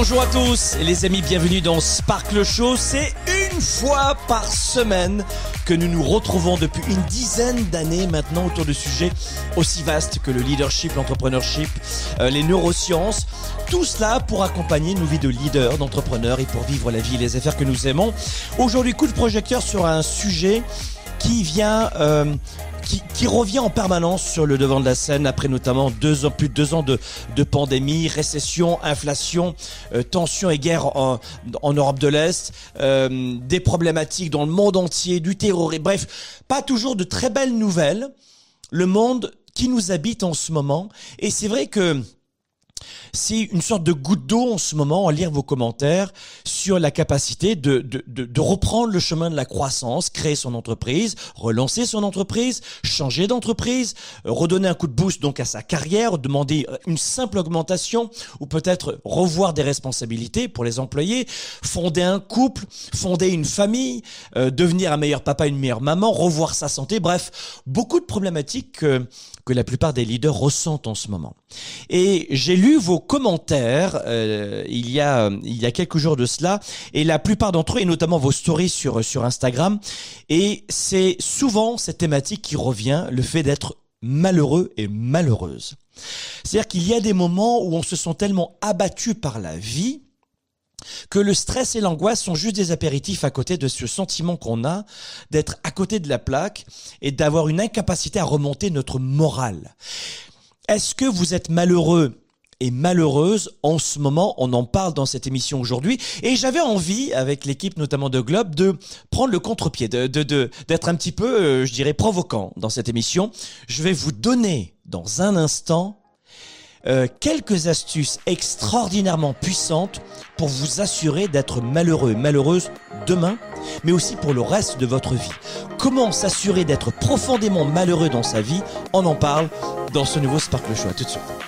Bonjour à tous les amis, bienvenue dans Sparkle Show. C'est une fois par semaine que nous nous retrouvons depuis une dizaine d'années maintenant autour de sujets aussi vastes que le leadership, l'entrepreneurship, euh, les neurosciences. Tout cela pour accompagner nos vies de leaders, d'entrepreneurs et pour vivre la vie et les affaires que nous aimons. Aujourd'hui, coup de projecteur sur un sujet qui vient euh, qui, revient en permanence sur le devant de la scène après notamment deux ans, plus de deux ans de, de pandémie, récession, inflation, euh, tension et guerre en, en Europe de l'Est, euh, des problématiques dans le monde entier, du terrorisme, bref, pas toujours de très belles nouvelles. Le monde qui nous habite en ce moment. Et c'est vrai que c'est une sorte de goutte d'eau en ce moment à lire vos commentaires sur la capacité de, de, de, reprendre le chemin de la croissance, créer son entreprise, relancer son entreprise, changer d'entreprise, euh, redonner un coup de boost donc à sa carrière, demander une simple augmentation ou peut-être revoir des responsabilités pour les employés, fonder un couple, fonder une famille, euh, devenir un meilleur papa, une meilleure maman, revoir sa santé, bref, beaucoup de problématiques que, que la plupart des leaders ressentent en ce moment. Et j'ai lu vos commentaires euh, il y a il y a quelques jours de cela et la plupart d'entre eux et notamment vos stories sur sur Instagram et c'est souvent cette thématique qui revient le fait d'être malheureux et malheureuse. C'est-à-dire qu'il y a des moments où on se sent tellement abattu par la vie que le stress et l'angoisse sont juste des apéritifs à côté de ce sentiment qu'on a d'être à côté de la plaque et d'avoir une incapacité à remonter notre morale. Est-ce que vous êtes malheureux et malheureuse en ce moment. On en parle dans cette émission aujourd'hui. Et j'avais envie, avec l'équipe notamment de Globe, de prendre le contre-pied, de, de, d'être un petit peu, euh, je dirais, provoquant dans cette émission. Je vais vous donner dans un instant euh, quelques astuces extraordinairement puissantes pour vous assurer d'être malheureux malheureuse demain, mais aussi pour le reste de votre vie. Comment s'assurer d'être profondément malheureux dans sa vie? On en parle dans ce nouveau Sparkle Show. À tout de suite.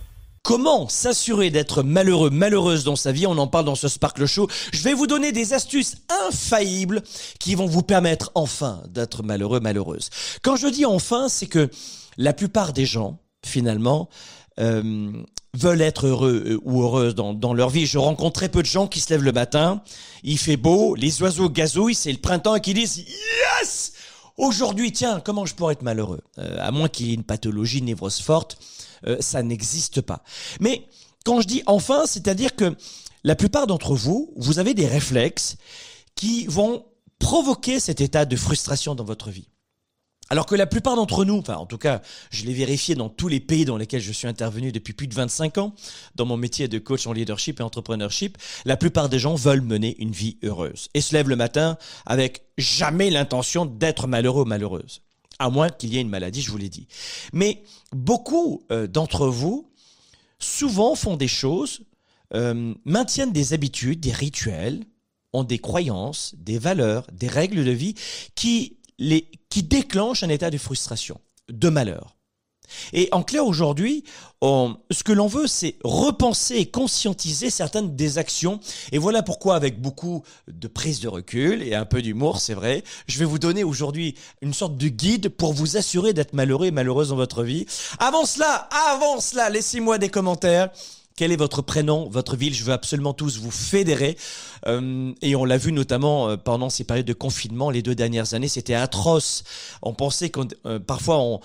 Comment s'assurer d'être malheureux, malheureuse dans sa vie On en parle dans ce Sparkle Show. Je vais vous donner des astuces infaillibles qui vont vous permettre enfin d'être malheureux, malheureuse. Quand je dis enfin, c'est que la plupart des gens, finalement, euh, veulent être heureux euh, ou heureuses dans, leur vie. Je rencontre très peu de gens qui se lèvent le matin, il fait beau, les oiseaux gazouillent, c'est le printemps et qui disent Yes Aujourd'hui, tiens, comment je pourrais être malheureux? Euh, À moins qu'il y ait une pathologie névrose forte. Euh, ça n'existe pas. Mais quand je dis enfin, c'est-à-dire que la plupart d'entre vous, vous avez des réflexes qui vont provoquer cet état de frustration dans votre vie. Alors que la plupart d'entre nous, enfin en tout cas, je l'ai vérifié dans tous les pays dans lesquels je suis intervenu depuis plus de 25 ans, dans mon métier de coach en leadership et entrepreneurship, la plupart des gens veulent mener une vie heureuse et se lèvent le matin avec jamais l'intention d'être malheureux ou malheureuse à moins qu'il y ait une maladie, je vous l'ai dit. Mais beaucoup euh, d'entre vous, souvent font des choses, euh, maintiennent des habitudes, des rituels, ont des croyances, des valeurs, des règles de vie qui, les, qui déclenchent un état de frustration, de malheur. Et en clair, aujourd'hui, ce que l'on veut, c'est repenser et conscientiser certaines des actions. Et voilà pourquoi, avec beaucoup de prise de recul et un peu d'humour, c'est vrai, je vais vous donner aujourd'hui une sorte de guide pour vous assurer d'être malheureux et malheureuse dans votre vie. Avant cela, avant cela, laissez-moi des commentaires quel est votre prénom, votre ville. Je veux absolument tous vous fédérer. Euh, et on l'a vu notamment euh, pendant ces périodes de confinement, les deux dernières années, c'était atroce. On pensait qu'on, euh, parfois on,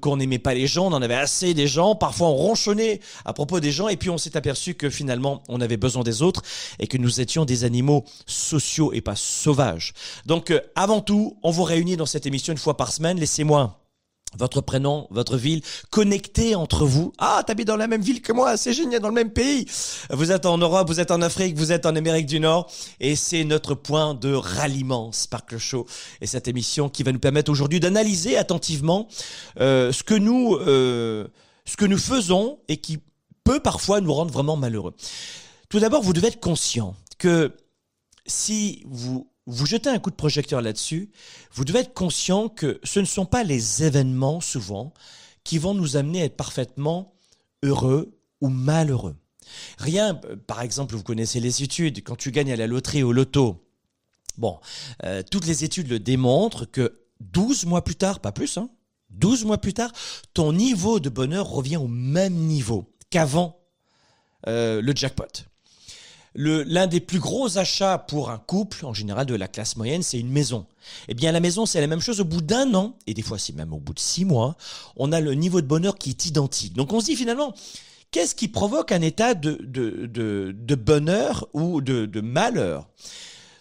qu'on n'aimait pas les gens, on en avait assez des gens. Parfois on ronchonnait à propos des gens, et puis on s'est aperçu que finalement on avait besoin des autres et que nous étions des animaux sociaux et pas sauvages. Donc avant tout, on vous réunit dans cette émission une fois par semaine. Laissez-moi votre prénom, votre ville, connectés entre vous. Ah, t'habites dans la même ville que moi, c'est génial, dans le même pays. Vous êtes en Europe, vous êtes en Afrique, vous êtes en Amérique du Nord, et c'est notre point de ralliement, Sparkle Show, et cette émission qui va nous permettre aujourd'hui d'analyser attentivement euh, ce que nous, euh, ce que nous faisons et qui peut parfois nous rendre vraiment malheureux. Tout d'abord, vous devez être conscient que si vous vous jetez un coup de projecteur là-dessus, vous devez être conscient que ce ne sont pas les événements, souvent, qui vont nous amener à être parfaitement heureux ou malheureux. Rien, euh, par exemple, vous connaissez les études, quand tu gagnes à la loterie ou au loto, bon, euh, toutes les études le démontrent que 12 mois plus tard, pas plus, hein, 12 mois plus tard, ton niveau de bonheur revient au même niveau qu'avant euh, le jackpot l'un des plus gros achats pour un couple, en général de la classe moyenne, c'est une maison. Eh bien, la maison, c'est la même chose au bout d'un an, et des fois c'est même au bout de six mois, on a le niveau de bonheur qui est identique. Donc on se dit finalement, qu'est-ce qui provoque un état de, de, de, de bonheur ou de, de malheur?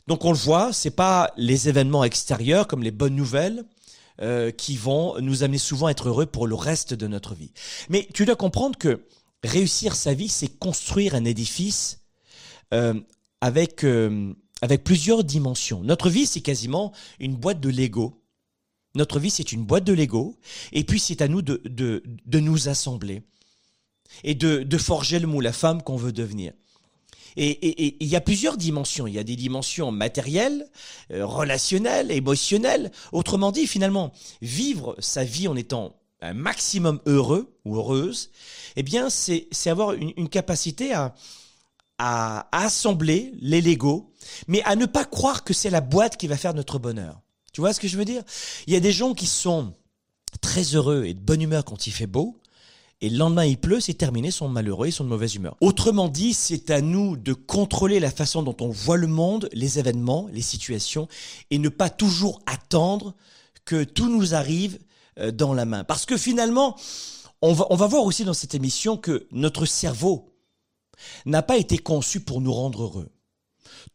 Donc on le voit, c'est pas les événements extérieurs comme les bonnes nouvelles, euh, qui vont nous amener souvent à être heureux pour le reste de notre vie. Mais tu dois comprendre que réussir sa vie, c'est construire un édifice avec, euh, avec plusieurs dimensions. Notre vie, c'est quasiment une boîte de Lego. Notre vie, c'est une boîte de Lego. Et puis, c'est à nous de, de, de nous assembler et de, de forger le mot, la femme qu'on veut devenir. Et il y a plusieurs dimensions. Il y a des dimensions matérielles, euh, relationnelles, émotionnelles. Autrement dit, finalement, vivre sa vie en étant un maximum heureux ou heureuse, eh bien, c'est avoir une capacité à, à assembler les Legos, mais à ne pas croire que c'est la boîte qui va faire notre bonheur. Tu vois ce que je veux dire? Il y a des gens qui sont très heureux et de bonne humeur quand il fait beau, et le lendemain il pleut, c'est terminé, ils sont malheureux, ils sont de mauvaise humeur. Autrement dit, c'est à nous de contrôler la façon dont on voit le monde, les événements, les situations, et ne pas toujours attendre que tout nous arrive euh, dans la main. Parce que finalement, on va, on va voir aussi dans cette émission que notre cerveau, n'a pas été conçu pour nous rendre heureux.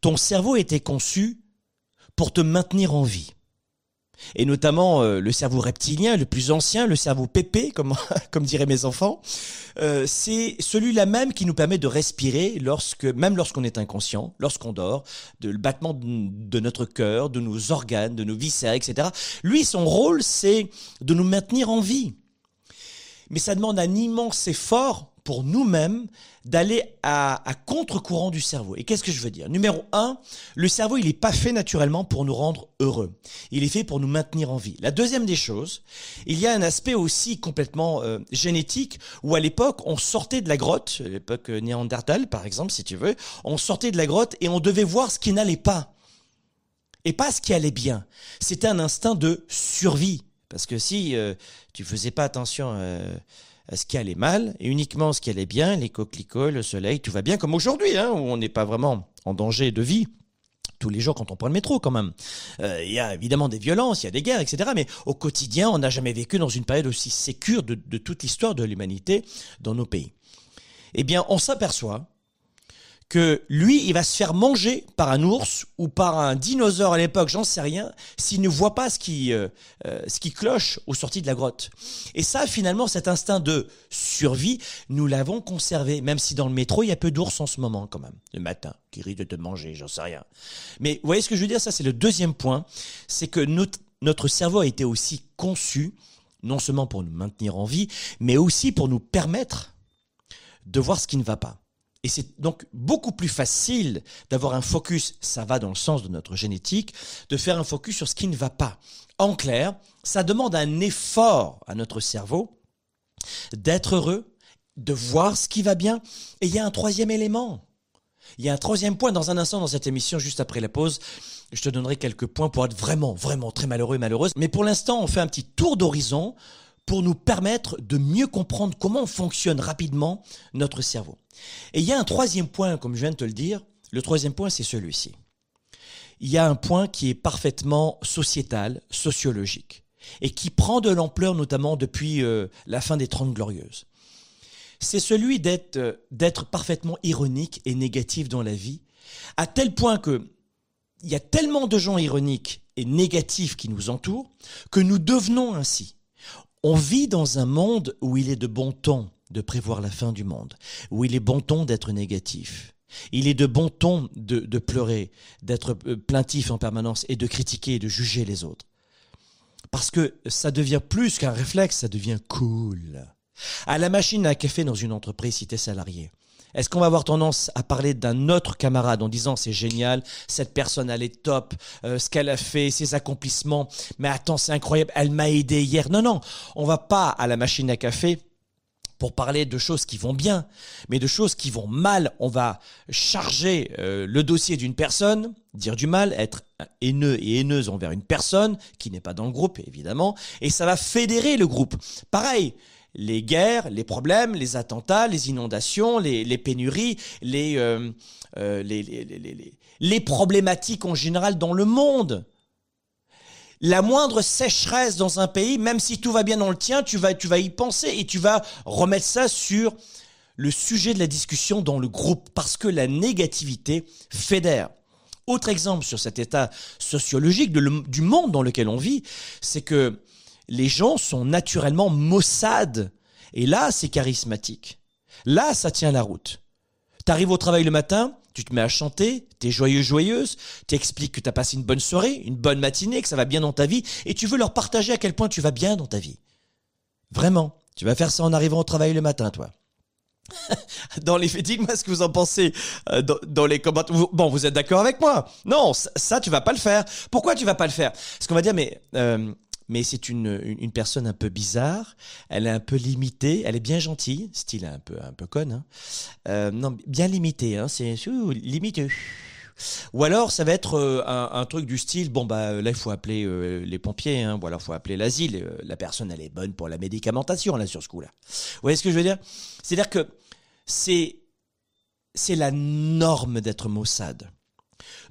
Ton cerveau a été conçu pour te maintenir en vie. Et notamment euh, le cerveau reptilien, le plus ancien, le cerveau pépé, comme, comme diraient mes enfants, euh, c'est celui-là même qui nous permet de respirer lorsque, même lorsqu'on est inconscient, lorsqu'on dort, de le battement de, de notre cœur, de nos organes, de nos viscères, etc. Lui, son rôle, c'est de nous maintenir en vie. Mais ça demande un immense effort pour nous-mêmes d'aller à, contre-courant du cerveau. Et qu'est-ce que je veux dire? Numéro un, le cerveau, il n'est pas fait naturellement pour nous rendre heureux. Il est fait pour nous maintenir en vie. La deuxième des choses, il y a un aspect aussi complètement euh, génétique où à l'époque, on sortait de la grotte, l'époque néandertale par exemple, si tu veux, on sortait de la grotte et on devait voir ce qui n'allait pas. Et pas ce qui allait bien. C'était un instinct de survie. Parce que si euh, tu faisais pas attention... Euh, ce qui allait mal et uniquement ce qui allait bien, les coquelicots, le soleil, tout va bien comme aujourd'hui, hein, où on n'est pas vraiment en danger de vie tous les jours quand on prend le métro quand même. Euh, il y a évidemment des violences, il y a des guerres, etc. Mais au quotidien, on n'a jamais vécu dans une période aussi sécure de toute l'histoire de l'humanité dans nos pays. Eh bien, on s'aperçoit que lui, il va se faire manger par un ours ou par un dinosaure à l'époque, j'en sais rien, s'il ne voit pas ce qui, euh, euh, ce qui cloche aux sorties de la grotte. Et ça, finalement, cet instinct de survie, nous l'avons conservé, même si dans le métro, il y a peu d'ours en ce moment, quand même, le matin, qui risquent de te manger, j'en sais rien. Mais vous voyez ce que je veux dire? Ça, c'est le deuxième point, c'est que notre, notre cerveau a été aussi conçu, non seulement pour nous maintenir en vie, mais aussi pour nous permettre de voir ce qui ne va pas. Et c'est donc beaucoup plus facile d'avoir un focus, ça va dans le sens de notre génétique, de faire un focus sur ce qui ne va pas. En clair, ça demande un effort à notre cerveau d'être heureux, de voir ce qui va bien. Et il y a un troisième élément. Il y a un troisième point dans un instant dans cette émission, juste après la pause. Je te donnerai quelques points pour être vraiment, vraiment très malheureux et malheureuse. Mais pour l'instant, on fait un petit tour d'horizon pour nous permettre de mieux comprendre comment fonctionne rapidement notre cerveau. Et il y a un troisième point, comme je viens de te le dire. Le troisième point, c'est celui-ci. Il y a un point qui est parfaitement sociétal, sociologique, et qui prend de l'ampleur notamment depuis euh, la fin des Trente Glorieuses. C'est celui d'être euh, parfaitement ironique et négatif dans la vie, à tel point que il y a tellement de gens ironiques et négatifs qui nous entourent que nous devenons ainsi. On vit dans un monde où il est de bon ton de prévoir la fin du monde, où il est bon ton d'être négatif. Il est de bon ton de, de pleurer, d'être euh, plaintif en permanence et de critiquer et de juger les autres. Parce que ça devient plus qu'un réflexe, ça devient cool. À la machine à café dans une entreprise, si t'es salarié, est-ce qu'on va avoir tendance à parler d'un autre camarade en disant c'est génial, cette personne elle est top, euh, ce qu'elle a fait, ses accomplissements, mais attends c'est incroyable, elle m'a aidé hier. Non non, on va pas à la machine à café pour parler de choses qui vont bien, mais de choses qui vont mal. On va charger euh, le dossier d'une personne, dire du mal, être haineux et haineuse envers une personne qui n'est pas dans le groupe évidemment, et ça va fédérer le groupe. Pareil, les guerres, les problèmes, les attentats, les inondations, les, pénuries, euh, euh, les, les, les, problématiques en général dans le monde. La moindre sécheresse dans un pays, même si tout va bien dans le tien, tu vas, tu vas y penser et tu vas remettre ça sur le sujet de la discussion dans le groupe parce que la négativité fédère. Autre exemple sur cet état sociologique du monde dans lequel on vit, c'est que les gens sont naturellement maussades. Et là, c'est charismatique. Là, ça tient la route. T'arrives au travail le matin, tu te mets à chanter, t'es joyeux, joyeuse, t'expliques que t'as passé une bonne soirée, une bonne matinée, que ça va bien dans ta vie, et tu veux leur partager à quel point tu vas bien dans ta vie. Vraiment. Tu vas faire ça en arrivant au travail le matin, toi. dans les dites-moi ce que vous en pensez euh, dans, les commentaires. Bon, vous êtes d'accord avec moi Non, ça, ça, tu vas pas le faire. Pourquoi tu vas pas le faire? Parce qu'on va dire, mais euh, mais c'est une, une, personne un peu bizarre, elle est un peu limitée, elle est bien gentille, style un peu, un peu conne, hein. euh, non, bien limitée, hein, c'est limité. Ou alors ça va être euh, un, truc du style bon bah là il faut appeler euh, les pompiers hein, ou alors il faut appeler l'asile. la personne elle est bonne pour la médicamentation là sur ce coup-là. Vous voyez ce que je veux dire? C'est-à-dire que c'est la norme d'être maussade.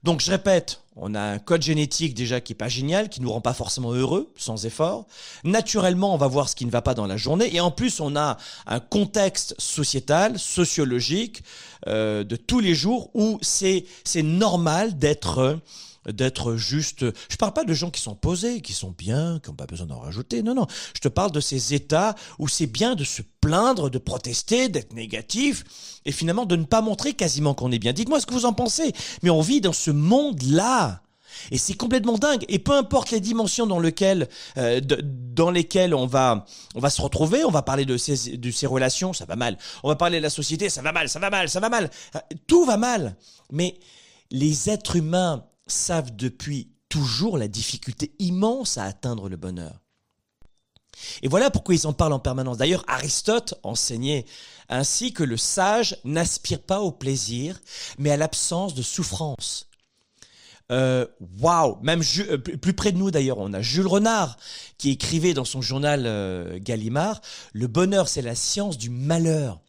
Donc je répète, on a un code génétique déjà qui est pas génial, qui nous rend pas forcément heureux, sans effort. Naturellement, on va voir ce qui ne va pas dans la journée, et en plus, on a un contexte sociétal, sociologique, euh, de tous les jours où c'est c'est normal d'être d'être juste. Je parle pas de gens qui sont posés, qui sont bien, qui n'ont pas besoin d'en rajouter. Non, non. Je te parle de ces états où c'est bien de se plaindre, de protester, d'être négatif et finalement de ne pas montrer quasiment qu'on est bien. Dites-moi ce que vous en pensez. Mais on vit dans ce monde-là. Et c'est complètement dingue. Et peu importe les dimensions dans lesquelles, euh, dans lesquelles on va, on va se retrouver, on va parler de ces, de ces relations, ça va mal. On va parler de la société, ça va mal, ça va mal, ça va mal. Euh, tout va mal. Mais les êtres humains savent depuis toujours la difficulté immense à atteindre le bonheur. Et voilà pourquoi ils en parlent en permanence. D'ailleurs, Aristote enseignait ainsi que le sage n'aspire pas au plaisir, mais à l'absence de souffrance. Euh, waouh Même euh, plus près de nous d'ailleurs, on a Jules Renard qui écrivait dans son journal euh, Gallimard, le bonheur c'est la science du malheur.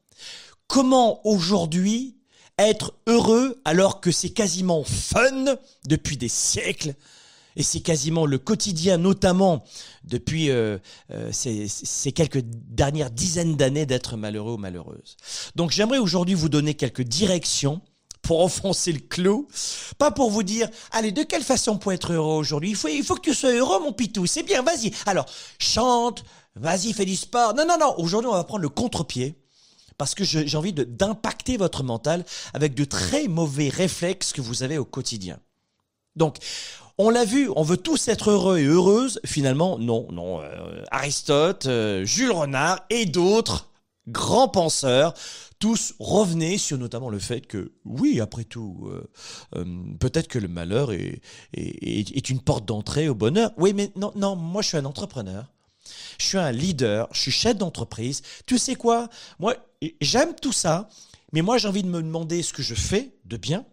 Comment aujourd'hui être heureux alors que c'est quasiment fun depuis des siècles et c'est quasiment le quotidien, notamment depuis euh, euh, ces, quelques dernières dizaines d'années d'être malheureux ou malheureuse. Donc j'aimerais aujourd'hui vous donner quelques directions pour enfoncer le clou, pas pour vous dire, allez, de quelle façon pour être heureux aujourd'hui? Il faut, il faut que tu sois heureux, mon pitou, c'est bien, vas-y. Alors, chante, vas-y, fais du sport. Non, non, non, aujourd'hui on va prendre le contre-pied parce que j'ai envie d'impacter votre mental avec de très mauvais réflexes que vous avez au quotidien. Donc, on l'a vu, on veut tous être heureux et heureuses. Finalement, non, non. Euh, Aristote, euh, Jules Renard et d'autres grands penseurs, tous revenaient sur notamment le fait que, oui, après tout, euh, peut-être que le malheur est, est, est une porte d'entrée au bonheur. Oui, mais non, non, moi je suis un entrepreneur. Je suis un leader, je suis chef d'entreprise. Tu sais quoi? Moi, j'aime tout ça, mais moi j'ai envie de me demander ce que je fais de bien,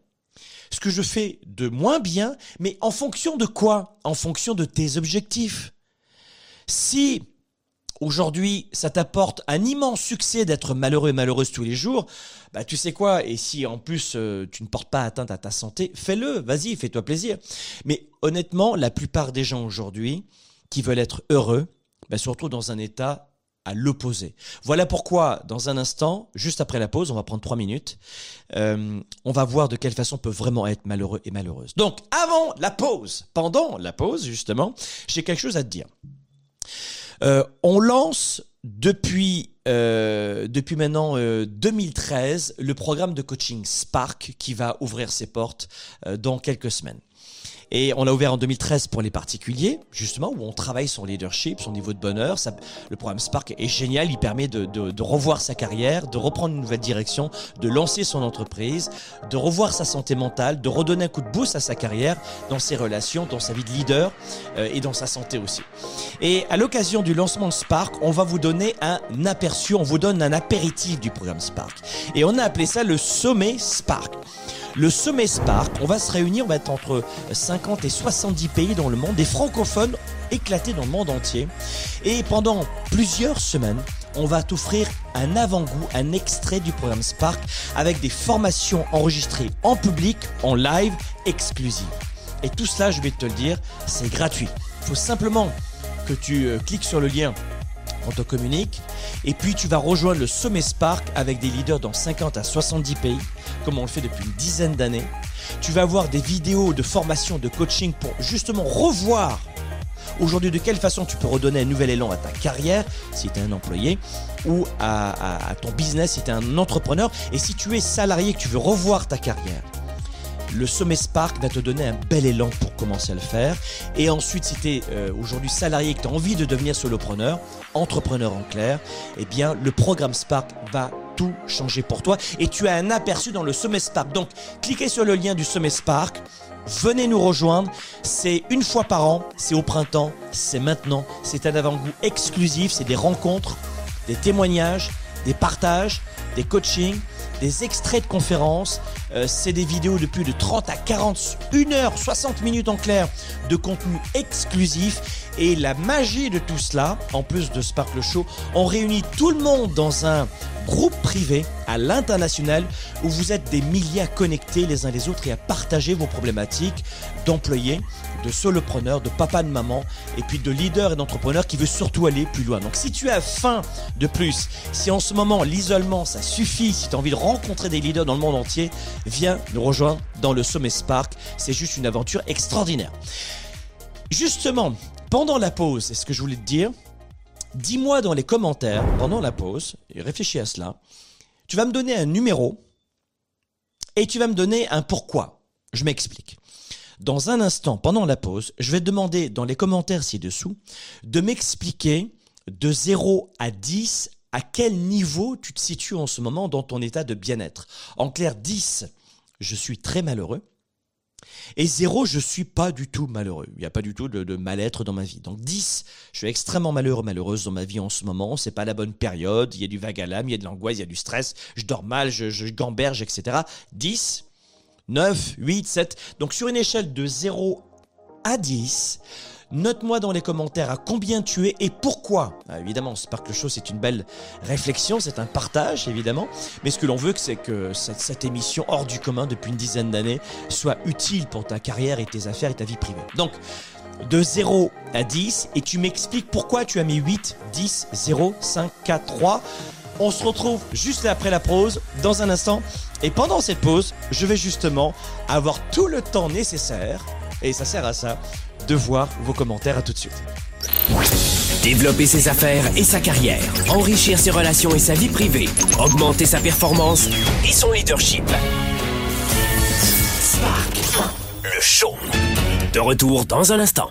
ce que je fais de moins bien, mais en fonction de quoi? En fonction de tes objectifs. Si aujourd'hui ça t'apporte un immense succès d'être malheureux et malheureuse tous les jours, bah tu sais quoi, et si en plus euh, tu ne portes pas atteinte à ta santé, fais-le, vas-y, fais-toi plaisir. Mais honnêtement, la plupart des gens aujourd'hui qui veulent être heureux, bah, se dans un état l'opposé. Voilà pourquoi, dans un instant, juste après la pause, on va prendre trois minutes, euh, on va voir de quelle façon on peut vraiment être malheureux et malheureuse. Donc, avant la pause, pendant la pause, justement, j'ai quelque chose à te dire. Euh, on lance depuis euh, depuis maintenant 2013 le programme de coaching Spark qui va ouvrir ses portes dans quelques semaines. Et on l'a ouvert en 2013 pour les particuliers, justement, où on travaille son leadership, son niveau de bonheur. Ça, le programme Spark est génial, il permet de, de, de, revoir sa carrière, de reprendre une nouvelle direction, de lancer son entreprise, de revoir sa santé mentale, de redonner un coup de boost à sa carrière, dans ses relations, dans sa vie de leader euh, et dans sa santé aussi. Et à l'occasion du lancement de Spark, on va vous donner un aperçu, on vous donne un apéritif du programme Spark. Et on a appelé ça le sommet Spark. Le sommet Spark, on va se réunir, on va être entre 50 et 70 pays dans le monde, des francophones éclatés dans le monde entier. Et pendant plusieurs semaines, on va t'offrir un avant-goût, un extrait du programme Spark avec des formations enregistrées en public, en live, exclusives. Et tout cela, je vais te le dire, c'est gratuit. Il faut simplement que tu euh, cliques sur le lien te communique. Et puis tu vas rejoindre le sommet Spark avec des leaders dans 50 à 70 pays, comme on le fait depuis une dizaine d'années. Tu vas avoir des vidéos de formation, de coaching pour justement revoir aujourd'hui de quelle façon tu peux redonner un nouvel élan à ta carrière si tu es un employé ou à, à ton business si tu es un entrepreneur et si tu es salarié que tu veux revoir ta carrière le sommet Spark va te donner un bel élan pour commencer à le faire. Et ensuite, si tu es euh, aujourd'hui salarié et que tu as envie de devenir solopreneur, entrepreneur en clair, eh bien, le programme Spark va tout changer pour toi. Et tu as un aperçu dans le sommet Spark. Donc, cliquez sur le lien du sommet Spark. Venez nous rejoindre. C'est une fois par an. C'est au printemps. C'est maintenant. C'est un avant-goût exclusif. C'est des rencontres, des témoignages, des partages, des coachings des extraits de conférences. Euh, c'est des vidéos de plus de 30 à 40, 1 heure, 60 minutes en clair de contenu exclusif. Et la magie de tout cela, en plus de Sparkle Show, on réunit tout le monde dans un groupe privé à l'international où vous êtes des milliers à connecter les uns les autres et à partager vos problématiques d'employés, de solopreneurs, de papa, de maman et puis de leaders et d'entrepreneurs qui veut surtout aller plus loin. Donc si tu as faim de plus, si en ce moment l'isolement ça suffit, si tu as envie de rencontrer des leaders dans le monde entier, viens nous rejoindre dans le Sommet Spark. C'est juste une aventure extraordinaire. Justement, pendant la pause, c'est ce que je voulais te dire, dis-moi dans les commentaires, pendant la pause, et réfléchis à cela, tu vas me donner un numéro et tu vas me donner un pourquoi. Je m'explique. Dans un instant, pendant la pause, je vais te demander dans les commentaires ci-dessous de m'expliquer de 0 à 10 à quel niveau tu te situes en ce moment dans ton état de bien-être. En clair, 10, je suis très malheureux. Et zéro, je suis pas du tout malheureux. Il n'y a pas du tout de, mal-être dans ma vie. Donc 10, je suis extrêmement malheureux, malheureuse dans ma vie en ce moment. C'est pas la bonne période. Il y a du vague à l'âme, il y a de l'angoisse, il y a du stress. Je dors mal, je, je gamberge, etc. 10, 9, 8, 7. Donc sur une échelle de 0 à 10, Note-moi dans les commentaires à combien tu es et pourquoi. Ah, évidemment, Sparkle Show, c'est une belle réflexion, c'est un partage, évidemment. Mais ce que l'on veut, c'est que cette, cette, émission hors du commun depuis une dizaine d'années soit utile pour ta carrière et tes affaires et ta vie privée. Donc, de 0 à 10, et tu m'expliques pourquoi tu as mis 8, 10, 0, 5, 4, 3. On se retrouve juste après la pause, dans un instant. Et pendant cette pause, je vais justement avoir tout le temps nécessaire, et ça sert à ça, de voir vos commentaires. À tout de suite. Développer ses affaires et sa carrière, enrichir ses relations et sa vie privée, augmenter sa performance et son leadership. Spark, le show. De retour dans un instant.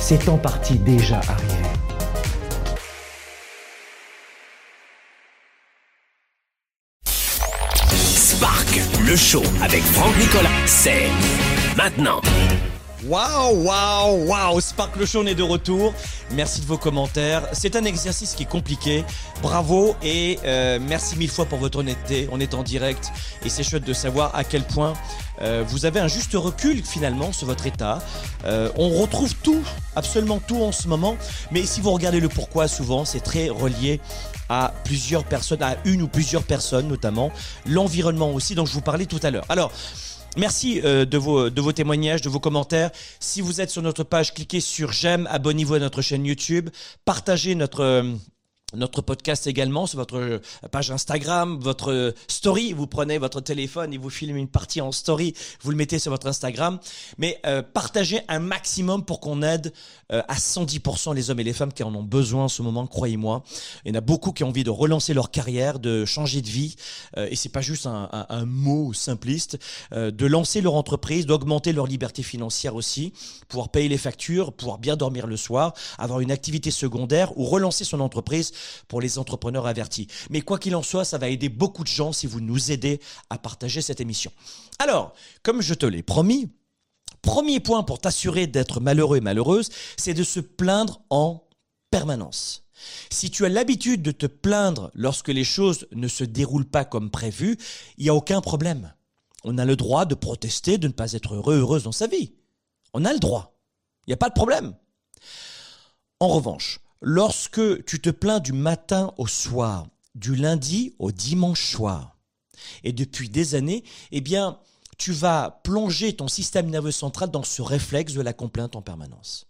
c'est en partie déjà arrivé. Spark, le show avec Franck Nicolas, c'est maintenant. Waouh, waouh, waouh Spark le Show est de retour. Merci de vos commentaires. C'est un exercice qui est compliqué. Bravo et euh, merci mille fois pour votre honnêteté. On est en direct et c'est chouette de savoir à quel point euh, vous avez un juste recul finalement sur votre état. Euh, on retrouve tout, absolument tout en ce moment. Mais si vous regardez le pourquoi, souvent c'est très relié à plusieurs personnes, à une ou plusieurs personnes notamment. L'environnement aussi dont je vous parlais tout à l'heure. Alors, Merci euh, de, vos, de vos témoignages, de vos commentaires. Si vous êtes sur notre page, cliquez sur j'aime, abonnez-vous à notre chaîne YouTube, partagez notre... Euh, notre podcast également sur votre page Instagram, votre story. Vous prenez votre téléphone et vous filmez une partie en story, vous le mettez sur votre Instagram. Mais euh, partagez un maximum pour qu'on aide euh, à 110% les hommes et les femmes qui en ont besoin en ce moment, croyez-moi. Il y en a beaucoup qui ont envie de relancer leur carrière, de changer de vie. Euh, et c'est pas juste un, un, un mot simpliste, euh, de lancer leur entreprise, d'augmenter leur liberté financière aussi, pouvoir payer les factures, pouvoir bien dormir le soir, avoir une activité secondaire ou relancer son entreprise pour les entrepreneurs avertis. Mais quoi qu'il en soit, ça va aider beaucoup de gens si vous nous aidez à partager cette émission. Alors, comme je te l'ai promis, premier point pour t'assurer d'être malheureux et malheureuse, c'est de se plaindre en permanence. Si tu as l'habitude de te plaindre lorsque les choses ne se déroulent pas comme prévu, il n'y a aucun problème. On a le droit de protester, de ne pas être heureux, heureuse dans sa vie. On a le droit. Il n'y a pas de problème. En revanche, Lorsque tu te plains du matin au soir, du lundi au dimanche soir, et depuis des années, eh bien, tu vas plonger ton système nerveux central dans ce réflexe de la complainte en permanence.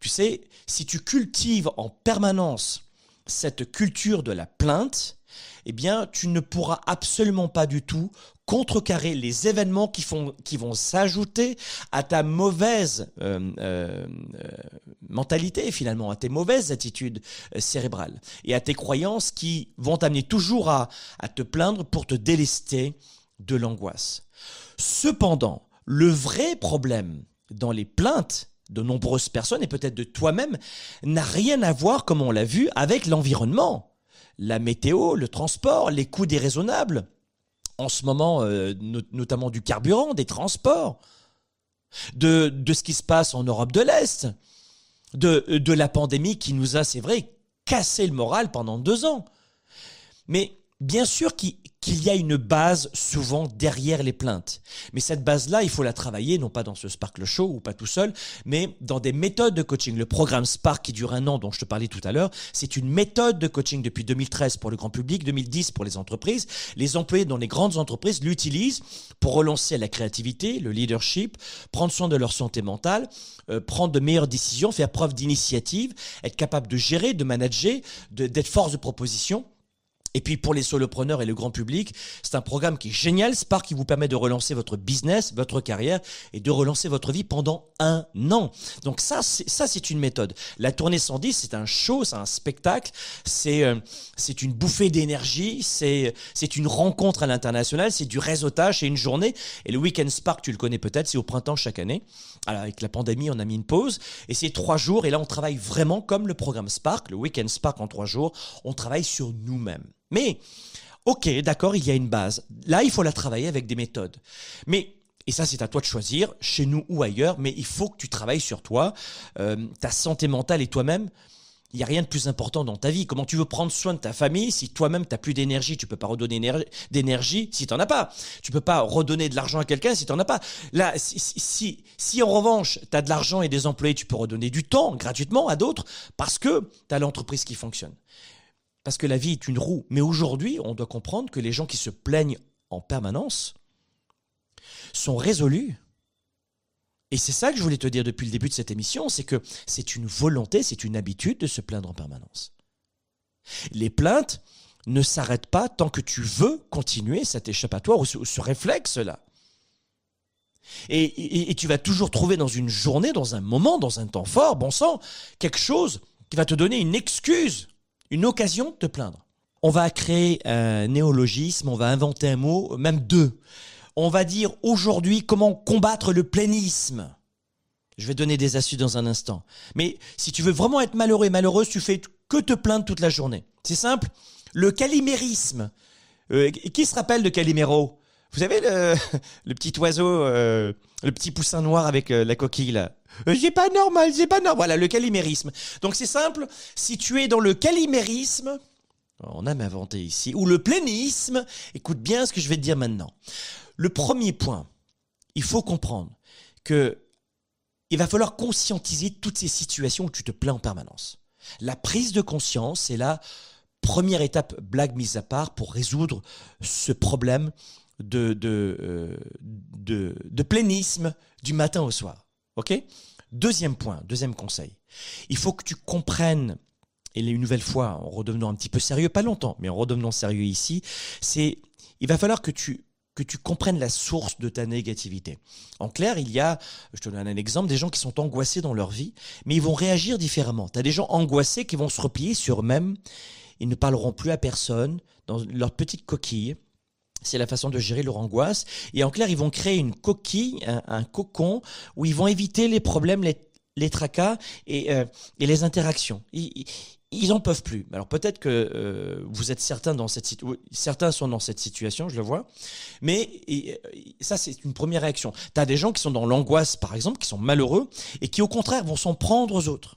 Tu sais, si tu cultives en permanence cette culture de la plainte, eh bien, tu ne pourras absolument pas du tout contrecarrer les événements qui, font, qui vont s'ajouter à ta mauvaise euh, euh, mentalité finalement, à tes mauvaises attitudes euh, cérébrales et à tes croyances qui vont t'amener toujours à, à te plaindre pour te délester de l'angoisse. Cependant, le vrai problème dans les plaintes de nombreuses personnes et peut-être de toi-même n'a rien à voir, comme on l'a vu, avec l'environnement. La météo, le transport, les coûts déraisonnables, en ce moment, euh, notamment du carburant, des transports, de, ce qui se passe en Europe de l'Est, de, de la pandémie qui nous a, c'est vrai, cassé le moral pendant deux ans. Mais bien sûr qu'il qu'il y a une base souvent derrière les plaintes. Mais cette base-là, il faut la travailler, non pas dans ce Spark le Show ou pas tout seul, mais dans des méthodes de coaching. Le programme Spark qui dure un an, dont je te parlais tout à l'heure, c'est une méthode de coaching depuis 2013 pour le grand public, 2010 pour les entreprises. Les employés dans les grandes entreprises l'utilisent pour relancer la créativité, le leadership, prendre soin de leur santé mentale, euh, prendre de meilleures décisions, faire preuve d'initiative, être capable de gérer, de manager, d'être force de proposition. Et puis pour les solopreneurs et le grand public, c'est un programme qui est génial, Spark, qui vous permet de relancer votre business, votre carrière et de relancer votre vie pendant un an. Donc ça, c'est, ça c'est une méthode. La tournée 110, c'est un show, c'est un spectacle, c'est euh, c'est une bouffée d'énergie, c'est c'est une rencontre à l'international, c'est du réseautage, c'est une journée. Et le Weekend Spark, tu le connais peut-être, c'est au printemps chaque année. Alors avec la pandémie, on a mis une pause et c'est trois jours. Et là, on travaille vraiment comme le programme Spark, le Weekend Spark en trois jours. On travaille sur nous-mêmes. Mais, ok, d'accord, il y a une base. Là, il faut la travailler avec des méthodes. Mais Et ça, c'est à toi de choisir, chez nous ou ailleurs, mais il faut que tu travailles sur toi, euh, ta santé mentale et toi-même. Il n'y a rien de plus important dans ta vie. Comment tu veux prendre soin de ta famille si toi-même tu n'as plus d'énergie? Tu peux pas redonner d'énergie si tu n'en as pas. Tu peux pas redonner de l'argent à quelqu'un si tu n'en as pas. Là, si, si, si en revanche tu as de l'argent et des employés, tu peux redonner du temps gratuitement à d'autres parce que tu as l'entreprise qui fonctionne. Parce que la vie est une roue. Mais aujourd'hui, on doit comprendre que les gens qui se plaignent en permanence, sont résolus. Et c'est ça que je voulais te dire depuis le début de cette émission, c'est que c'est une volonté, c'est une habitude de se plaindre en permanence. Les plaintes ne s'arrêtent pas tant que tu veux continuer cet échappatoire ou ce, réflexe-là. Et, et, tu vas toujours trouver dans une journée, dans un moment, dans un temps fort, bon sang, quelque chose qui va te donner une excuse, une occasion de te plaindre. On va créer un néologisme, on va inventer un mot, même deux on va dire aujourd'hui comment combattre le plénisme. Je vais donner des astuces dans un instant. Mais si tu veux vraiment être malheureux et malheureuse, tu fais que te plaindre toute la journée. C'est simple. Le calimérisme. Euh, qui se rappelle de Calimero? Vous savez le, petit oiseau, euh, le petit poussin noir avec euh, la coquille là? C'est pas normal, c'est pas normal. Voilà, le calimérisme. Donc c'est simple. Si tu es dans le calimérisme, on a inventé ici, ou le plénisme, écoute bien ce que je vais te dire maintenant. Le premier point, il faut comprendre que il va falloir conscientiser toutes ces situations où tu te plains en permanence. La prise de conscience, c'est la première étape, blague mise à part, pour résoudre ce problème de, de, euh, de, de plénisme du matin au soir. OK? Deuxième point, deuxième conseil. Il faut que tu comprennes, et une nouvelle fois, en redevenant un petit peu sérieux, pas longtemps, mais en redevenant sérieux ici, c'est, il va falloir que tu que tu comprennes la source de ta négativité. En clair, il y a, je te donne un exemple, des gens qui sont angoissés dans leur vie, mais ils vont réagir différemment. Tu as des gens angoissés qui vont se replier sur eux-mêmes, ils ne parleront plus à personne, dans leur petite coquille. C'est la façon de gérer leur angoisse. Et en clair, ils vont créer une coquille, un, cocon, où ils vont éviter les problèmes, les, tracas et, euh, et les interactions en peuvent plus. Alors peut-être que euh, vous êtes certains dans cette situation, certains sont dans cette situation, je le vois, mais ça c'est une première réaction. Tu as des gens qui sont dans l'angoisse par exemple, qui sont malheureux et qui au contraire vont s'en prendre aux autres.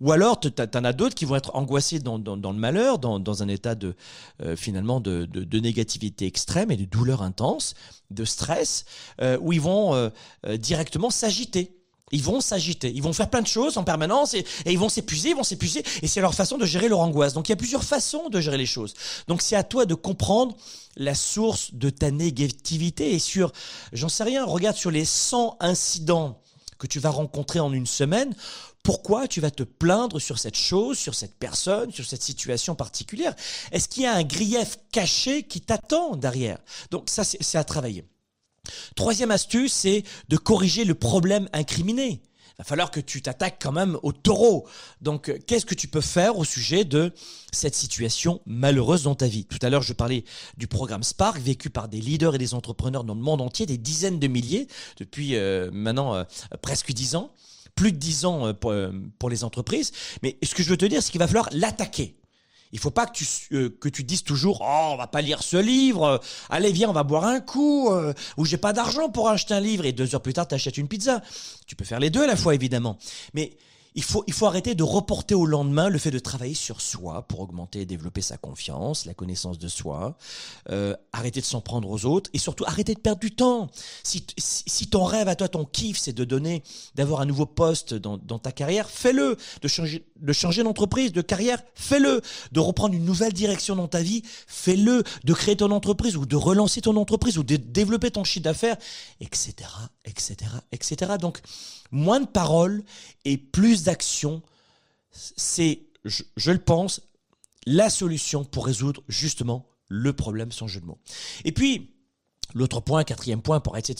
Ou alors, tu en as d'autres qui vont être angoissés dans, le malheur, dans, un état de euh, finalement de, négativité extrême et de douleur intense, de stress, euh, où ils vont directement s'agiter. Ils vont s'agiter, ils vont faire plein de choses en permanence et, ils vont s'épuiser, ils vont s'épuiser et c'est leur façon de gérer leur angoisse. Donc il y a plusieurs façons de gérer les choses. Donc c'est à toi de comprendre la source de ta négativité et sur, j'en sais rien, regarde sur les 100 incidents que tu vas rencontrer en une semaine, pourquoi tu vas te plaindre sur cette chose, sur cette personne, sur cette situation particulière? Est-ce qu'il y a un grief caché qui t'attend derrière? Donc ça c'est à travailler. Troisième astuce, c'est de corriger le problème incriminé. Il va falloir que tu t'attaques quand même au taureau. Donc, euh, qu'est-ce que tu peux faire au sujet de cette situation malheureuse dans ta vie? Tout à l'heure, je parlais du programme Spark, vécu par des leaders et des entrepreneurs dans le monde entier, des dizaines de milliers, depuis euh, maintenant euh, presque dix ans, plus de dix ans pour, pour les entreprises. Mais ce que je veux te dire, c'est qu'il va falloir l'attaquer. Il faut pas que tu euh, que tu dises toujours oh on va pas lire ce livre, allez viens on va boire un coup euh, ou j'ai pas d'argent pour acheter un livre et deux heures plus tard tu une pizza. Tu peux faire les deux à la fois évidemment, mais il faut, il faut arrêter de reporter au lendemain le fait de travailler sur soi pour augmenter et développer sa confiance, la connaissance de soi, euh, arrêter de s'en prendre aux autres et surtout arrêter de perdre du temps. Si, si, ton rêve à toi, ton kiff, c'est de donner, d'avoir un nouveau poste dans, ta carrière, fais-le. De changer, de changer d'entreprise, de carrière, fais-le. De reprendre une nouvelle direction dans ta vie, fais-le. De créer ton entreprise ou de relancer ton entreprise ou de développer ton chiffre d'affaires, etc., etc., etc. Donc, moins de paroles et plus d'actions, c'est, je, le pense, la solution pour résoudre justement le problème sans jeu de mots. Et puis, L'autre point, quatrième point, pour arrêter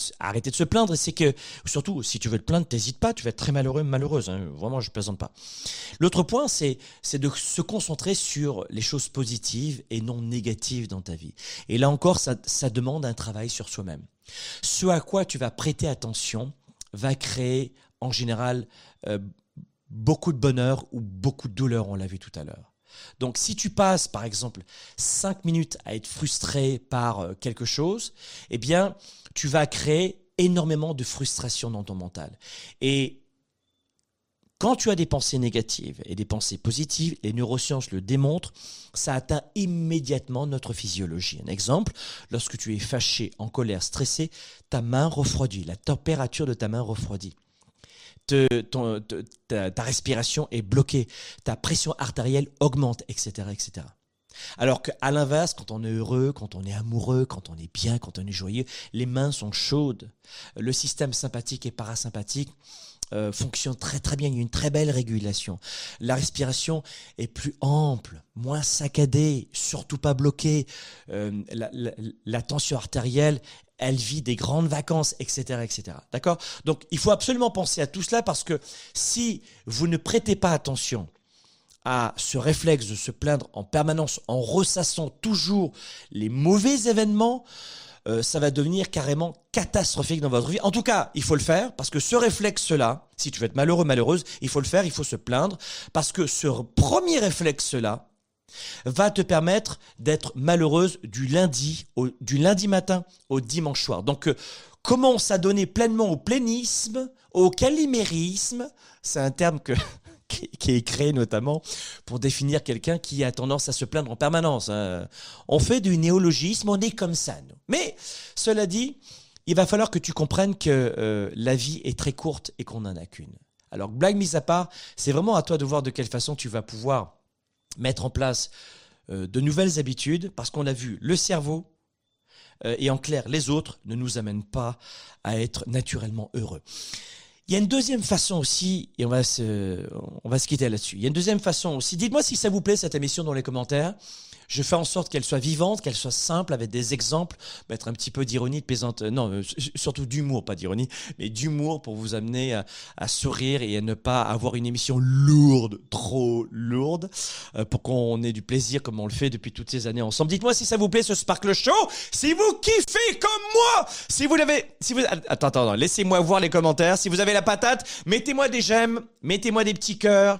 de, se plaindre, c'est que, surtout, si tu veux te plaindre, t'hésites pas, tu vas être très malheureux, malheureuse, hein, vraiment, je plaisante pas. L'autre point, c'est, c'est de se concentrer sur les choses positives et non négatives dans ta vie. Et là encore, ça, ça demande un travail sur soi-même. Ce à quoi tu vas prêter attention, va créer en général euh, beaucoup de bonheur ou beaucoup de douleur, on l'a vu tout à l'heure. Donc si tu passes par exemple 5 minutes à être frustré par euh, quelque chose, eh bien tu vas créer énormément de frustration dans ton mental. Et quand tu as des pensées négatives et des pensées positives, les neurosciences le démontrent, ça atteint immédiatement notre physiologie. Un exemple, lorsque tu es fâché, en colère, stressé, ta main refroidit, la température de ta main refroidit. Ta, respiration est bloquée, ta pression artérielle augmente, etc., etc. Alors qu'à l'inverse, quand on est heureux, quand on est amoureux, quand on est bien, quand on est joyeux, les mains sont chaudes. Le système sympathique et parasympathique euh, fonctionne très très bien. Il y a une très belle régulation. La respiration est plus ample, moins saccadée, surtout pas bloquée. Euh, la, tension artérielle, elle vit des grandes vacances, etc., etc. D'accord? Donc, il faut absolument penser à tout cela parce que si vous ne prêtez pas attention à ce réflexe de se plaindre en permanence en ressassant toujours les mauvais événements, euh, ça va devenir carrément catastrophique dans votre vie. En tout cas, il faut le faire parce que ce réflexe-là, si tu veux être malheureux, malheureuse, il faut le faire, il faut se plaindre parce que ce premier réflexe-là va te permettre d'être malheureuse du lundi, du lundi matin au dimanche soir. Donc, euh, commence à donner pleinement au plénisme, au calimérisme. C'est un terme qui est créé notamment pour définir quelqu'un qui a tendance à se plaindre en permanence. Hein. On fait du néologisme, on est comme ça. Nous. Mais cela dit, il va falloir que tu comprennes que euh, la vie est très courte et qu'on n'en a qu'une. Alors, blague mise à part, c'est vraiment à toi de voir de quelle façon tu vas pouvoir mettre en place euh, de nouvelles habitudes, parce qu'on a vu le cerveau, euh, et en clair, les autres ne nous amènent pas à être naturellement heureux. Il y a une deuxième façon aussi, et on va se, on va se quitter là-dessus. Il y a une deuxième façon aussi. Dites-moi si ça vous plaît cette émission dans les commentaires. Je fais en sorte qu'elle soit vivante, qu'elle soit simple, avec des exemples, mettre un petit peu d'ironie, de plaisante, euh, non, euh, surtout d'humour, pas d'ironie, mais d'humour pour vous amener à, sourire et à ne pas avoir une émission lourde, trop lourde, euh, pour qu'on ait du plaisir comme on le fait depuis toutes ces années ensemble. Dites-moi si ça vous plaît ce Sparkle Show, si vous kiffez comme moi, si vous l'avez, si vous, attends, attends, laissez-moi voir les commentaires. Si vous avez la patate, mettez-moi des j'aime, mettez-moi des petits cœurs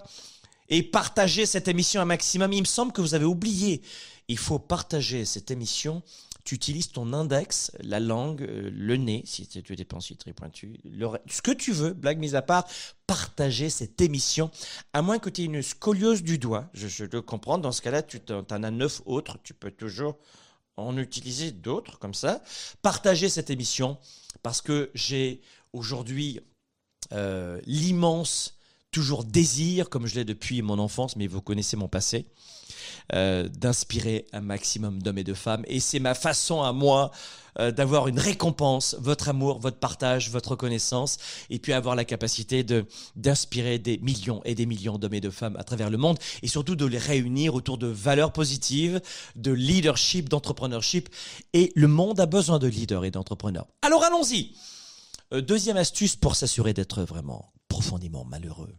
et partagez cette émission un maximum. Il me semble que vous avez oublié. Il faut partager cette émission. Tu utilises ton index, la langue, euh, le nez, si tu es pensier très pointu, ce que tu veux, blague mise à part, partager cette émission, à moins que tu aies une scoliose du doigt. Je, je le comprends. Dans ce cas-là, tu en, en as neuf autres. Tu peux toujours en utiliser d'autres comme ça. Partagez cette émission parce que j'ai aujourd'hui euh, l'immense toujours désir, comme je l'ai depuis mon enfance, mais vous connaissez mon passé, euh, d'inspirer un maximum d'hommes et de femmes. Et c'est ma façon à moi euh, d'avoir une récompense, votre amour, votre partage, votre reconnaissance, et puis avoir la capacité de d'inspirer des millions et des millions d'hommes et de femmes à travers le monde, et surtout de les réunir autour de valeurs positives, de leadership, d'entrepreneurship. Et le monde a besoin de leaders et d'entrepreneurs. Alors allons-y. Euh, deuxième astuce pour s'assurer d'être vraiment profondément malheureux,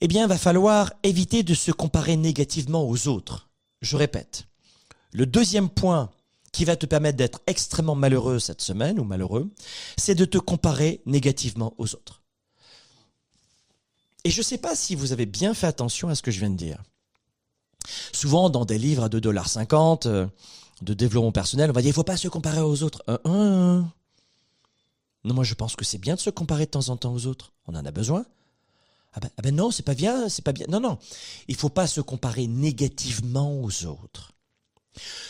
eh bien, il va falloir éviter de se comparer négativement aux autres. Je répète, le deuxième point qui va te permettre d'être extrêmement malheureux cette semaine ou malheureux, c'est de te comparer négativement aux autres. Et je ne sais pas si vous avez bien fait attention à ce que je viens de dire. Souvent, dans des livres à 2,50$ euh, de développement personnel, on va dire il ne faut pas se comparer aux autres. Moi je pense que c'est bien de se comparer de temps en temps aux autres. On en a besoin. Ah ben, ah ben non, c'est pas bien, c'est pas bien. Non, non. Il faut pas se comparer négativement aux autres.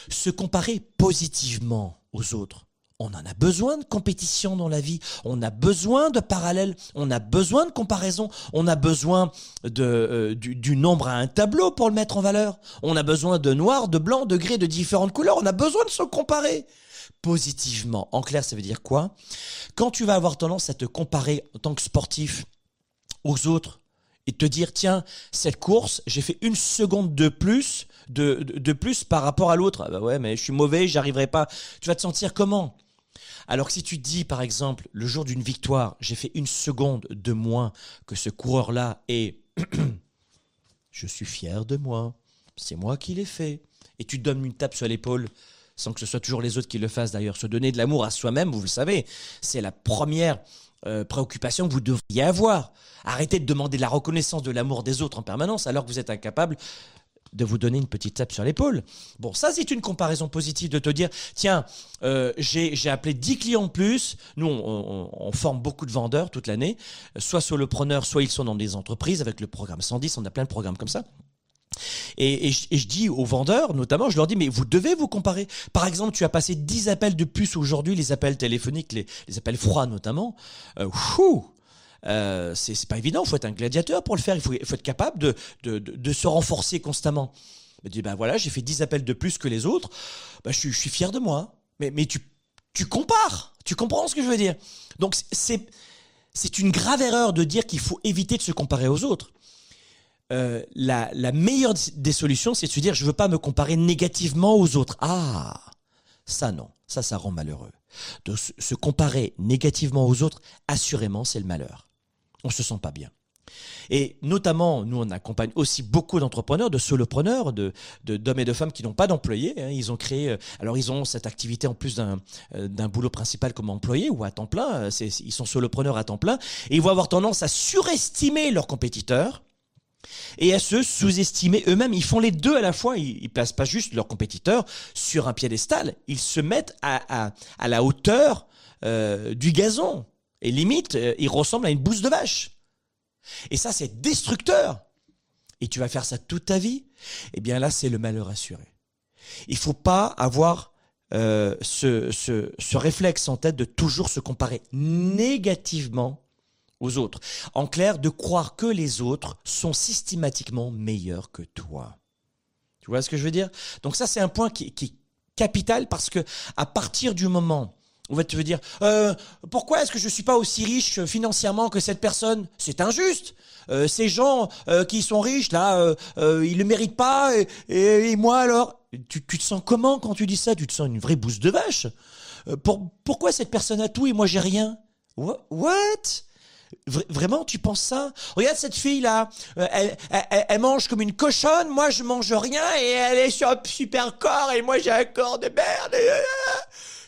Se comparer positivement aux autres. On en a besoin de compétition dans la vie. On a besoin de parallèles. On a besoin de comparaison. On a besoin de, euh, du, du, nombre à un tableau pour le mettre en valeur. On a besoin de noir, de blanc, de gris, de différentes couleurs. On a besoin de se comparer positivement. En clair, ça veut dire quoi? Quand tu vas avoir tendance à te comparer en tant que sportif aux autres et te dire tiens cette course j'ai fait une seconde de plus de, de, plus par rapport à l'autre. Ah bah ouais mais je suis mauvais j'arriverai pas. Tu vas te sentir comment? Alors que si tu dis par exemple le jour d'une victoire j'ai fait une seconde de moins que ce coureur là et je suis fier de moi. C'est moi qui l'ai fait. Et tu te donnes une tape sur l'épaule sans que ce soit toujours les autres qui le fassent d'ailleurs. Se donner de l'amour à soi-même, vous le savez, c'est la première euh, préoccupation que vous devriez avoir. Arrêtez de demander la reconnaissance de l'amour des autres en permanence alors que vous êtes incapable de vous donner une petite tape sur l'épaule. Bon, ça c'est une comparaison positive de te dire, tiens, euh, j'ai appelé 10 clients de plus. Nous, on, on, forme beaucoup de vendeurs toute l'année, soit solopreneurs, soit ils sont dans des entreprises avec le programme 110. On a plein de programmes comme ça. Et, je, dis aux vendeurs, notamment, je leur dis, mais vous devez vous comparer. Par exemple, tu as passé 10 appels de plus aujourd'hui, les appels téléphoniques, les, appels froids notamment. Euh, euh, c'est pas évident, il faut être un gladiateur pour le faire, il faut, être capable de, se renforcer constamment. Je dis, ben voilà, j'ai fait 10 appels de plus que les autres, ben je, suis, fier de moi. Mais, tu, compares, tu comprends ce que je veux dire? Donc c'est une grave erreur de dire qu'il faut éviter de se comparer aux autres. Euh, la, la meilleure des solutions, c'est de se dire, je veux pas me comparer négativement aux autres. Ah, ça non, ça, ça rend malheureux. De se comparer négativement aux autres, assurément, c'est le malheur on se sent pas bien. Et notamment, nous, on accompagne aussi beaucoup d'entrepreneurs, de solopreneurs, de, d'hommes et de femmes qui n'ont pas d'employés. Hein. Ils ont créé, euh, alors ils ont cette activité en plus d'un, euh, d'un boulot principal comme employé ou à temps plein. Ils sont solopreneurs à temps plein et ils vont avoir tendance à surestimer leurs compétiteurs et à se sous-estimer eux-mêmes. Ils font les deux à la fois. Ils, ils placent pas juste leurs compétiteurs sur un piédestal. Ils se mettent à, à, à la hauteur du gazon. Et limite, euh, il ressemble à une bouse de vache. Et ça, c'est destructeur. Et tu vas faire ça toute ta vie? Eh bien là, c'est le malheur assuré. Il faut pas avoir euh, ce, ce, ce réflexe en tête de toujours se comparer négativement aux autres. En clair, de croire que les autres sont systématiquement meilleurs que toi. Tu vois ce que je veux dire? Donc ça, c'est un point qui, est capital parce que à partir du moment on va te dire, euh, pourquoi est-ce que je suis pas aussi riche financièrement que cette personne? C'est injuste. Euh, ces gens euh, qui sont riches là, ils le méritent pas. Et, moi alors, tu, tu, te sens comment quand tu dis ça? Tu te sens une vraie bouse de vache? Pour, pourquoi cette personne a tout et moi j'ai rien? What, Vraiment, tu penses ça? Regarde cette fille là, elle, elle, elle, mange comme une cochonne, moi je mange rien et elle est sur un super corps et moi j'ai un corps de merde.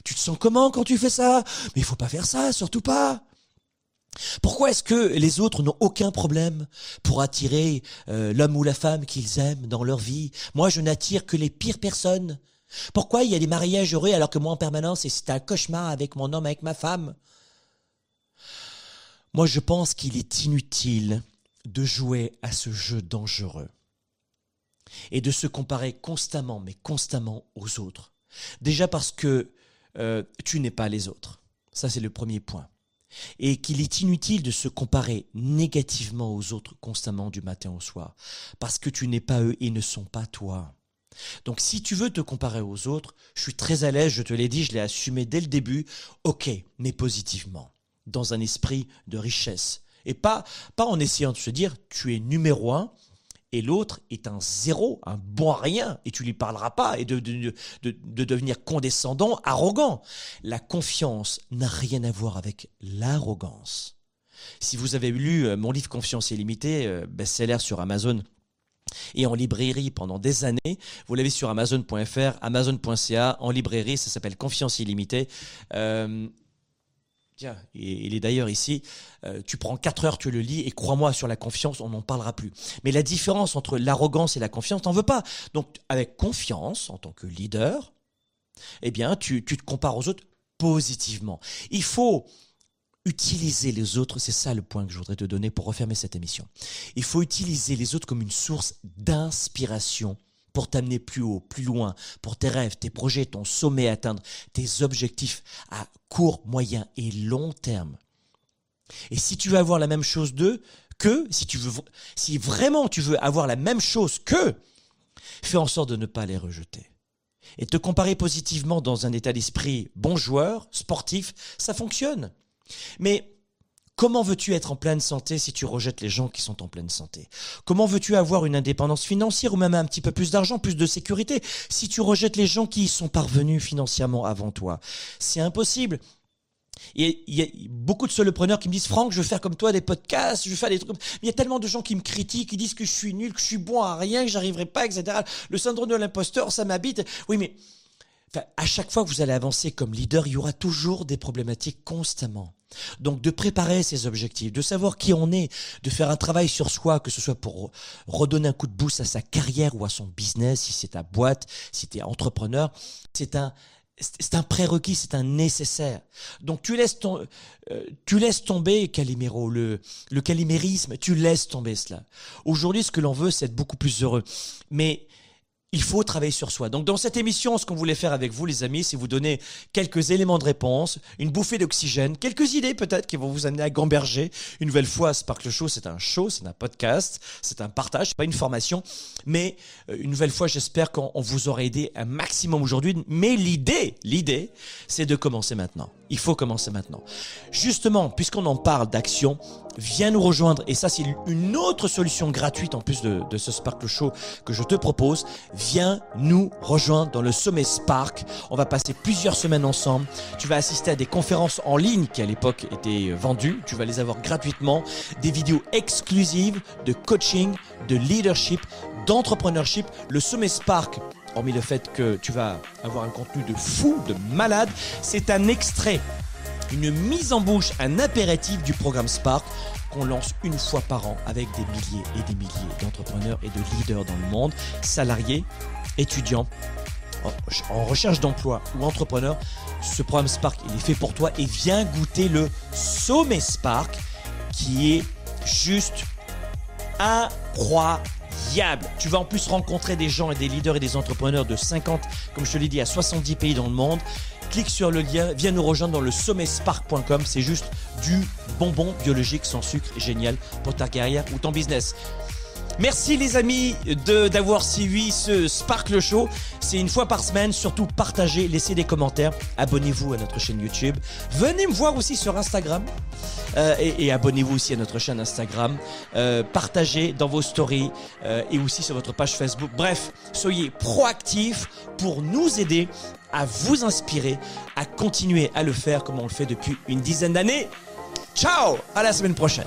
Tu te sens comment quand tu fais ça? Mais il faut pas faire ça, surtout pas. Pourquoi est-ce que les autres n'ont aucun problème pour attirer euh, l'homme ou la femme qu'ils aiment dans leur vie? Moi, je n'attire que les pires personnes. Pourquoi il y a des mariages heureux alors que moi en permanence c'est un cauchemar avec mon homme, avec ma femme? Moi, je pense qu'il est inutile de jouer à ce jeu dangereux et de se comparer constamment, mais constamment aux autres. Déjà parce que euh, tu n'es pas les autres. Ça, c'est le premier point. Et qu'il est inutile de se comparer négativement aux autres constamment du matin au soir. Parce que tu n'es pas eux et ne sont pas toi. Donc si tu veux te comparer aux autres, je suis très à l'aise, je te l'ai dit, je l'ai assumé dès le début, ok, mais positivement, dans un esprit de richesse. Et pas, pas en essayant de se dire, tu es numéro un, et l'autre est un zéro, un bon rien, et tu lui parleras pas, et de, de, de, de devenir condescendant, arrogant. La confiance n'a rien à voir avec l'arrogance. Si vous avez lu euh, mon livre Confiance illimitée, euh, best-seller sur Amazon, et en librairie pendant des années. Vous l'avez sur amazon.fr, amazon.ca, en librairie, ça s'appelle Confiance illimitée. Euh, Tiens, il est d'ailleurs ici. Euh, tu prends 4 heures, tu le lis, et crois-moi, sur la confiance, on n'en parlera plus. Mais la différence entre l'arrogance et la confiance, t'en veux pas. Donc, avec confiance, en tant que leader, eh bien, tu, tu te compares aux autres positivement. Il faut utiliser les autres, c'est ça le point que je voudrais te donner pour refermer cette émission. Il faut utiliser les autres comme une source d'inspiration pour t'amener plus haut, plus loin, pour tes rêves, tes projets, ton sommet atteindre, tes objectifs à court, moyen et long terme. Et si tu veux avoir la même chose d'eux, que, si tu veux, si vraiment tu veux avoir la même chose que, fais en sorte de ne pas les rejeter. Et te comparer positivement dans un état d'esprit bon joueur, sportif, ça fonctionne. Mais Comment veux-tu être en pleine santé si tu rejettes les gens qui sont en pleine santé? Comment veux-tu avoir une indépendance financière ou même un petit peu plus d'argent, plus de sécurité si tu rejettes les gens qui y sont parvenus financièrement avant toi? C'est impossible. Il y a beaucoup de solopreneurs qui me disent Franck, je veux faire comme toi des podcasts, je veux faire des trucs. Il y a tellement de gens qui me critiquent, qui disent que je suis nul, que je suis bon à rien, que j'arriverai pas, etc. Le syndrome de l'imposteur, ça m'habite. Oui, mais Enfin, à chaque fois que vous allez avancer comme leader, il y aura toujours des problématiques constamment. Donc de préparer ses objectifs, de savoir qui on est, de faire un travail sur soi, que ce soit pour redonner un coup de boost à sa carrière ou à son business, si c'est ta boîte, si tu es entrepreneur, c'est un c'est un prérequis, c'est un nécessaire. Donc tu laisses ton, euh, tu laisses tomber Calimero, le, le calimérisme, tu laisses tomber cela. Aujourd'hui, ce que l'on veut, c'est être beaucoup plus heureux. Mais il faut travailler sur soi. Donc dans cette émission, ce qu'on voulait faire avec vous, les amis, c'est vous donner quelques éléments de réponse, une bouffée d'oxygène, quelques idées peut-être qui vont vous amener à gamberger. Une nouvelle fois, Sparkle Show, c'est un show, c'est un podcast, c'est un partage, pas une formation. Mais euh, une nouvelle fois, j'espère qu'on vous aura aidé un maximum aujourd'hui. Mais l'idée, l'idée, c'est de commencer maintenant. Il faut commencer maintenant. Justement, puisqu'on en parle d'action, viens nous rejoindre. Et ça, c'est une autre solution gratuite en plus de, ce Sparkle Show que je te propose. Viens nous rejoindre dans le sommet Spark. On va passer plusieurs semaines ensemble. Tu vas assister à des conférences en ligne qui à l'époque étaient vendues. Tu vas les avoir gratuitement. Des vidéos exclusives de coaching, de leadership, d'entrepreneurship. Le sommet Spark hormis le fait que tu vas avoir un contenu de fou, de malade, c'est un extrait, une mise en bouche, un apéritif du programme Spark qu'on lance une fois par an avec des milliers et des milliers d'entrepreneurs et de leaders dans le monde, salariés, étudiants, en recherche d'emploi ou entrepreneurs. Ce programme Spark, il est fait pour toi et viens goûter le sommet Spark qui est juste incroyable tu vas en plus rencontrer des gens et des leaders et des entrepreneurs de 50, comme je te l'ai dit, à 70 pays dans le monde. Clique sur le lien, viens nous rejoindre dans le sommetspark.com. C'est juste du bonbon biologique sans sucre génial pour ta carrière ou ton business. Merci les amis d'avoir suivi ce Sparkle Show. C'est une fois par semaine. Surtout partagez, laissez des commentaires. Abonnez-vous à notre chaîne YouTube. Venez me voir aussi sur Instagram. Euh, et, abonnez-vous aussi à notre chaîne Instagram. Euh, partagez dans vos stories euh, et aussi sur votre page Facebook. Bref, soyez proactifs pour nous aider à vous inspirer, à continuer à le faire comme on le fait depuis une dizaine d'années. Ciao À la semaine prochaine